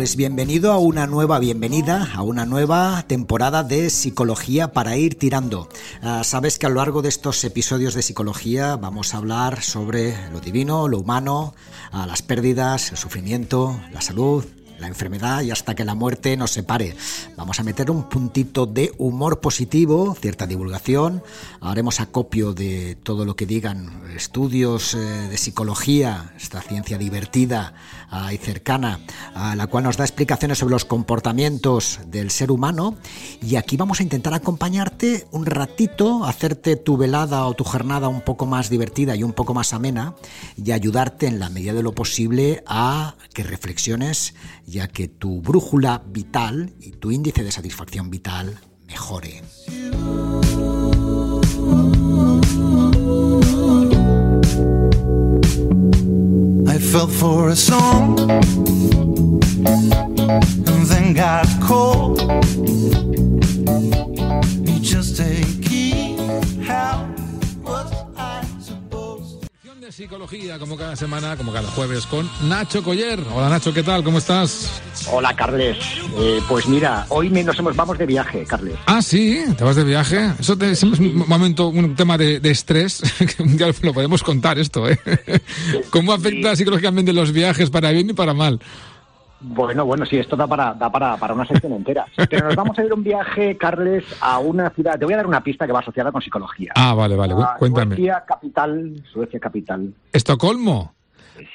Pues bienvenido a una nueva bienvenida, a una nueva temporada de Psicología para ir tirando. Ah, sabes que a lo largo de estos episodios de Psicología vamos a hablar sobre lo divino, lo humano, ah, las pérdidas, el sufrimiento, la salud, la enfermedad y hasta que la muerte nos separe. Vamos a meter un puntito de humor positivo, cierta divulgación, haremos acopio de todo lo que digan estudios eh, de psicología, esta ciencia divertida y cercana, a la cual nos da explicaciones sobre los comportamientos del ser humano y aquí vamos a intentar acompañarte un ratito, hacerte tu velada o tu jornada un poco más divertida y un poco más amena y ayudarte en la medida de lo posible a que reflexiones ya que tu brújula vital y tu índice de satisfacción vital mejore. I fell for a song. De psicología, como cada semana, como cada jueves, con Nacho Coller. Hola Nacho, ¿qué tal? ¿Cómo estás? Hola, Carles. Eh, pues mira, hoy nos hemos, vamos de viaje, Carles. Ah, sí, te vas de viaje. Eso te- es un momento, un tema de, de estrés. día lo podemos contar esto, ¿eh? ¿Cómo afecta psicológicamente los viajes para bien y para mal? Bueno, bueno, sí, esto da para, da para, para una sección entera. Pero nos vamos a ir un viaje, Carles, a una ciudad. Te voy a dar una pista que va asociada con psicología. Ah, vale, vale, Ah, cuéntame. Suecia capital, Suecia capital. ¿Estocolmo?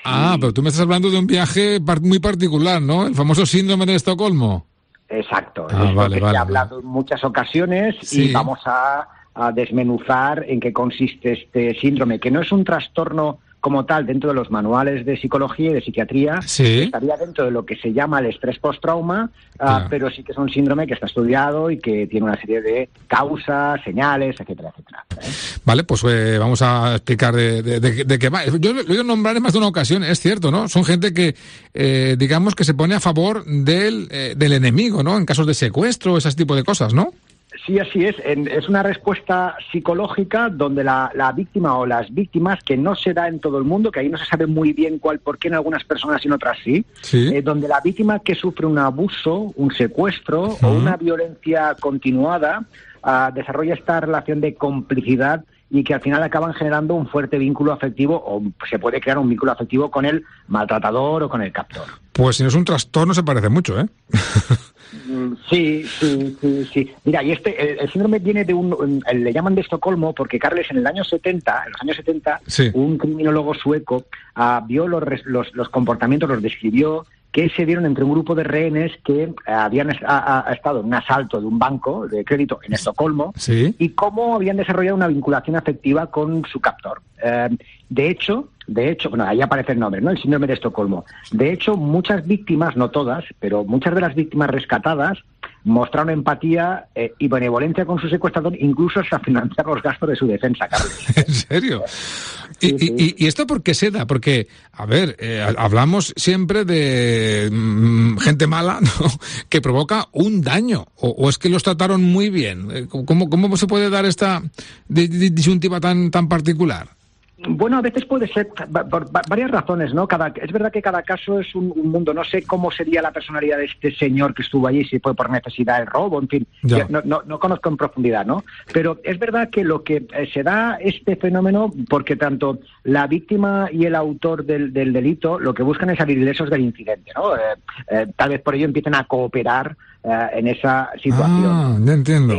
Ah, pero tú me estás hablando de un viaje muy particular, ¿no? El famoso síndrome de Estocolmo. Exacto. Ah, es vale, que vale, se ha vale. hablado en muchas ocasiones Sí. y vamos a, a desmenuzar en qué consiste este síndrome, que no es un trastorno como tal dentro de los manuales de psicología y de psiquiatría, Sí. estaría dentro de lo que se llama el estrés post-trauma, Claro. pero sí que es un síndrome que está estudiado y que tiene una serie de causas, señales, etcétera, etcétera. ¿eh? Vale, pues eh, vamos a explicar de, de- de- de qué va. Yo lo he oído nombrar en más de una ocasión, es cierto, ¿no? Son gente que, eh, digamos, que se pone a favor del, eh, del enemigo, ¿no? En casos de secuestro, ese tipo de cosas, ¿no? Sí, así es. En- es una respuesta psicológica donde la, la víctima o las víctimas, que no se da en todo el mundo, que ahí no se sabe muy bien cuál, por qué en algunas personas y en otras sí, Sí. eh, donde la víctima que sufre un abuso, un secuestro o una violencia continuada ah, desarrolla esta relación de complicidad y que al final acaban generando un fuerte vínculo afectivo o se puede crear un vínculo afectivo con el maltratador o con el captor. Pues si no es un trastorno, se parece mucho, ¿eh? Mm, Sí, sí, sí, sí. Mira, y este, el, el síndrome viene de un, un- le llaman de Estocolmo porque Carles en el año 70, en los años 70, Sí. un criminólogo sueco ah, vio los, los, los comportamientos, los describió, que se dieron entre un grupo de rehenes que ah, habían es- ha- ha estado en un asalto de un banco de crédito en Estocolmo Sí. y cómo habían desarrollado una vinculación afectiva con su captor. Eh, de hecho, de hecho, bueno, ahí aparece el nombre, ¿no? El síndrome de Estocolmo. De hecho, muchas víctimas, no todas, pero muchas de las víctimas rescatadas mostraron empatía eh, y benevolencia con su secuestrador, incluso hasta financiar los gastos de su defensa, Carlos. ¿En serio? ¿Y, Sí, sí. y- y- esto por qué se da? Porque, a ver, eh, ha- hablamos siempre de mm, gente mala ¿no? que provoca un daño. O, o es que los trataron muy bien? Eh, ¿Cómo, cómo se puede dar esta di- di- disyuntiva tan, tan particular? Bueno, a veces puede ser por va- varias razones, ¿no? Cada, es verdad que cada caso es un, un mundo. No sé cómo sería la personalidad de este señor que estuvo allí, si fue por necesidad el robo, en fin. Yo No, no- no conozco en profundidad, ¿no? Pero es verdad que lo que eh, se da este fenómeno porque tanto la víctima y el autor del, del delito lo que buscan es salir ilesos del incidente, ¿no? Eh, eh, tal vez por ello empiecen a cooperar eh, en esa situación. Ah, ya entiendo.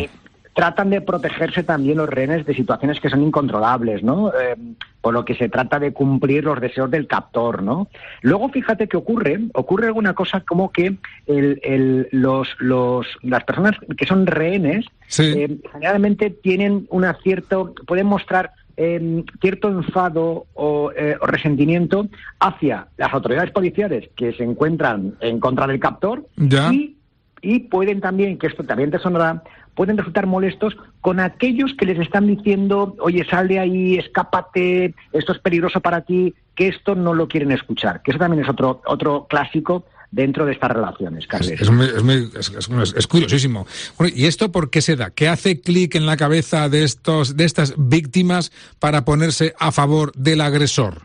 Tratan de protegerse también los rehenes de situaciones que son incontrolables, ¿no? Eh, por lo que se trata de cumplir los deseos del captor, ¿no? Luego fíjate que ocurre, ocurre alguna cosa como que el, el, los, los, las personas que son rehenes eh, generalmente tienen una cierto, pueden mostrar eh, cierto enfado o, eh, o, resentimiento hacia las autoridades policiales que se encuentran en contra del captor ya. y, y pueden también, que esto también te sonará, pueden resultar molestos con aquellos que les están diciendo, oye, sal de ahí, escápate, esto es peligroso para ti, que esto no lo quieren escuchar. Que eso también es otro, otro clásico dentro de estas relaciones, Carles. Es, es, es, es, curiosísimo. Bueno, ¿y esto por qué se da? ¿Qué hace clic en la cabeza de, estos, de estas víctimas para ponerse a favor del agresor?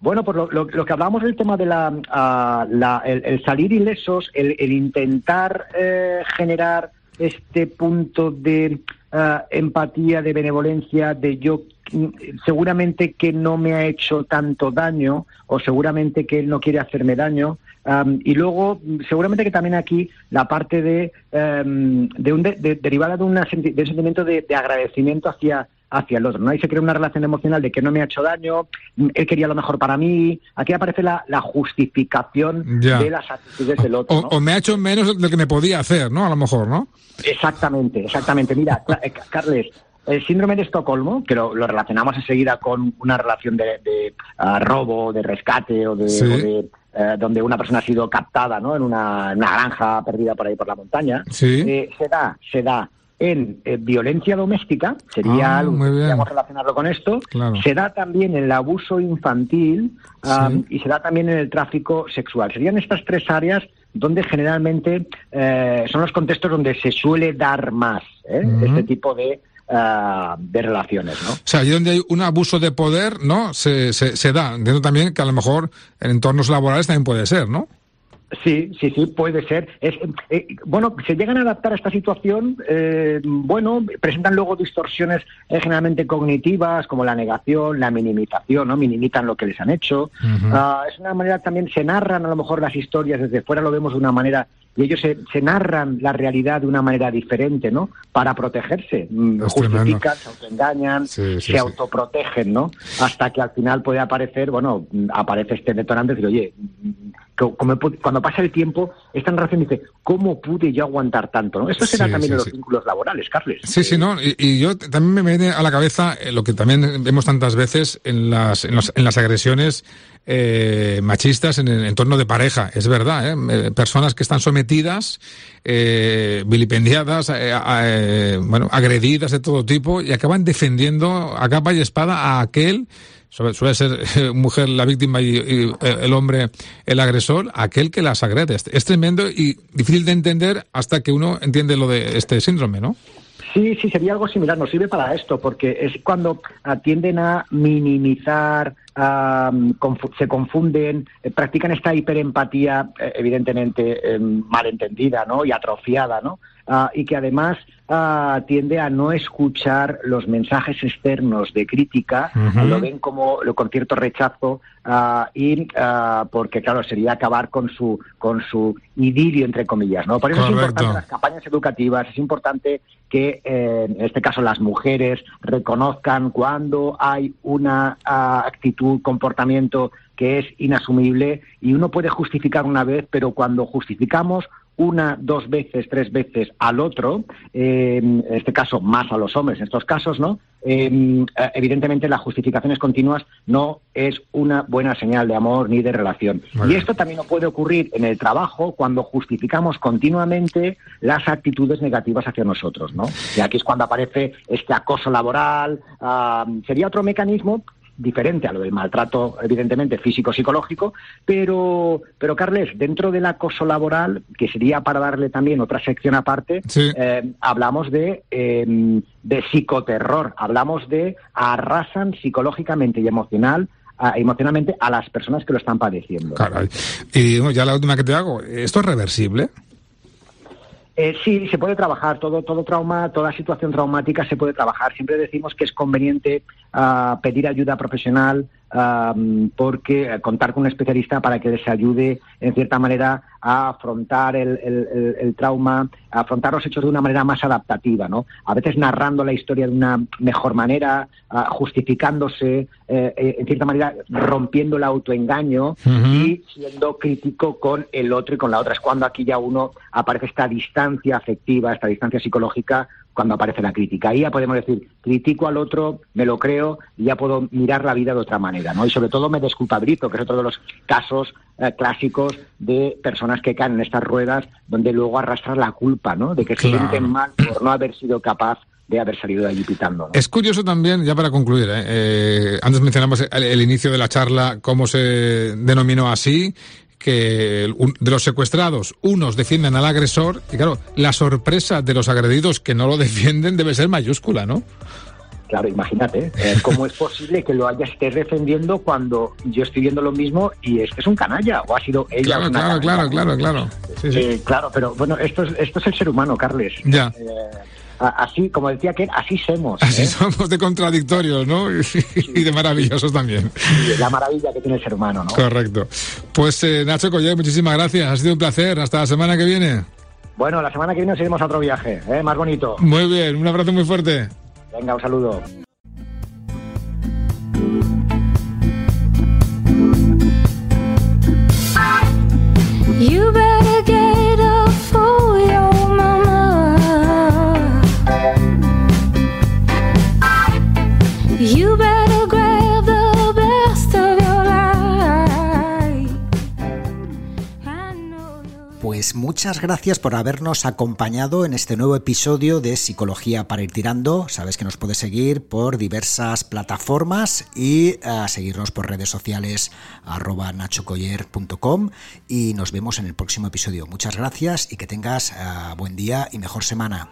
Bueno, pues lo, lo, lo, que hablábamos del tema de la, uh, la el, el, salir ilesos, el, el intentar eh, generar este punto de uh, empatía, de benevolencia, de yo seguramente que no me ha hecho tanto daño o seguramente que él no quiere hacerme daño. Um, y luego, seguramente que también aquí la parte de, de, un de, de derivada de, una, de un sentimiento de agradecimiento hacia hacia el otro. ¿no? Ahí se crea una relación emocional de que no me ha hecho daño, él quería lo mejor para mí. Aquí aparece la, la justificación ya. de las actitudes del otro. O, ¿no? o, me ha hecho menos de lo que me podía hacer, ¿no? A lo mejor, ¿no? Exactamente, exactamente. Mira, eh, Carles, el síndrome de Estocolmo, que lo, lo, relacionamos enseguida con una relación de, de uh, robo, de rescate o de, sí. o de eh, donde una persona ha sido captada ¿no? en una, una, granja perdida por ahí por la montaña, sí. eh, se da, se da en eh, violencia doméstica, sería ah, algo que podríamos relacionarlo con esto, claro. se da también en el abuso infantil um, sí. y se da también en el tráfico sexual. Serían estas tres áreas donde generalmente eh, son los contextos donde se suele dar más ¿eh? uh -huh. este tipo de, Uh, de relaciones, ¿no? O sea, allí donde hay un abuso de poder, ¿no? Se, se, se da. Entiendo también que a lo mejor en entornos laborales también puede ser, ¿no? Sí, sí, sí, puede ser. Es, eh, bueno, se llegan a adaptar a esta situación, eh, bueno, presentan luego distorsiones eh, generalmente cognitivas, como la negación, la minimización, ¿no? Minimizan lo que les han hecho. Uh -huh. uh, es una manera también, se narran a lo mejor las historias, desde fuera lo vemos de una manera y ellos se, se, narran la realidad de una manera diferente, ¿no? Para protegerse. Mm, es Justifican, tremendo. se autoengañan, sí, sí, se autoprotegen, ¿no? Hasta que al final puede aparecer, bueno, aparece este detonante y dice, oye, cuando pasa el tiempo, esta narración dice, ¿cómo pude yo aguantar tanto? ¿no? Esto será sí, también sí, en los sí. vínculos laborales, Carles. Sí, sí, no. Y, y, yo también me viene a la cabeza eh, lo que también vemos tantas veces en las, en, los, en las agresiones eh, machistas en el entorno de pareja. Es verdad, ¿eh? personas que están sometidas, eh, vilipendiadas, eh, bueno, agredidas de todo tipo y acaban defendiendo a capa y espada a aquel suele, ser eh, mujer la víctima y, y, el hombre el agresor, aquel que las agrede. Es tremendo y difícil de entender hasta que uno entiende lo de este síndrome, ¿no? Sí, sí, sería algo similar. Nos sirve para esto, porque es cuando tienden a minimizar, se confunden, eh, practican esta hiperempatía, eh, evidentemente eh, malentendida ¿no? y atrofiada, ¿no? Uh, y que además uh, tiende a no escuchar los mensajes externos de crítica, uh -huh. lo ven como lo, con cierto rechazo y porque claro sería acabar con su con su idilio entre comillas, ¿no? Por eso Correcto. es importante las campañas educativas, es importante que eh, en este caso las mujeres reconozcan cuando hay una actitud, comportamiento que es inasumible y uno puede justificar una vez, pero cuando justificamos una, dos veces, tres veces al otro, eh, en este caso más a los hombres, en estos casos, ¿no? Eh, evidentemente las justificaciones continuas no es una buena señal de amor ni de relación. Vale. Y esto también no puede ocurrir en el trabajo cuando justificamos continuamente las actitudes negativas hacia nosotros, ¿no? Y aquí es cuando aparece este acoso laboral, uh, sería otro mecanismo diferente a lo del maltrato, evidentemente, físico-psicológico, pero, pero, Carles, dentro del acoso laboral, que sería para darle también otra sección aparte, sí. eh, hablamos de, eh, de psicoterror, hablamos de arrasan psicológicamente y emocional a, emocionalmente a las personas que lo están padeciendo. Caray. Y bueno, ya la última que te hago, ¿esto es reversible? Eh, sí, se puede trabajar. Todo, todo trauma, toda situación traumática se puede trabajar. Siempre decimos que es conveniente uh, pedir ayuda profesional am, porque eh, contar con un especialista para que les ayude, en cierta manera, a afrontar el, el- trauma, a afrontar los hechos de una manera más adaptativa, ¿no? A veces narrando la historia de una mejor manera, ah, justificándose, eh, eh, en cierta manera rompiendo el autoengaño y siendo crítico con el otro y con la otra. Es cuando aquí ya uno aparece esta distancia afectiva, esta distancia psicológica, cuando aparece la crítica. Ahí ya podemos decir, critico al otro, me lo creo y ya puedo mirar la vida de otra manera, ¿no? Y sobre todo me desculpabilizo, que es otro de los casos eh, clásicos de personas que caen en estas ruedas donde luego arrastran la culpa, ¿no? De que se sienten mal por no haber sido capaz de haber salido de allí pitando, ¿no? Es curioso también, ya para concluir, ¿eh? Eh, antes mencionamos el, el inicio de la charla, cómo se denominó así, que de los secuestrados, unos defienden al agresor, y claro, la sorpresa de los agredidos que no lo defienden debe ser mayúscula, ¿no? Claro, imagínate, eh, ¿cómo es posible que lo haya estés defendiendo cuando yo estoy viendo lo mismo y este es un canalla o ha sido ella Claro, una claro, canalla? claro, claro, claro. Sí, sí. Eh, claro, pero bueno, esto es, esto es el ser humano, Carles. Ya. Eh, así, como decía que así somos. Así ¿eh? somos de contradictorios, ¿no? Y de maravillosos también. La maravilla que tiene el ser humano, ¿no? Correcto. Pues eh, Nacho Coller, muchísimas gracias. Ha sido un placer. Hasta la semana que viene. Bueno, la semana que viene nos iremos a otro viaje, ¿eh? más bonito. Muy bien, un abrazo muy fuerte. Venga, un saludo. Muchas gracias por habernos acompañado en este nuevo episodio de Psicología para ir tirando. Sabes que nos puedes seguir por diversas plataformas y eh, seguirnos por redes sociales arroba nachocoller.com y nos vemos en el próximo episodio. Muchas gracias y que tengas eh, buen día y mejor semana.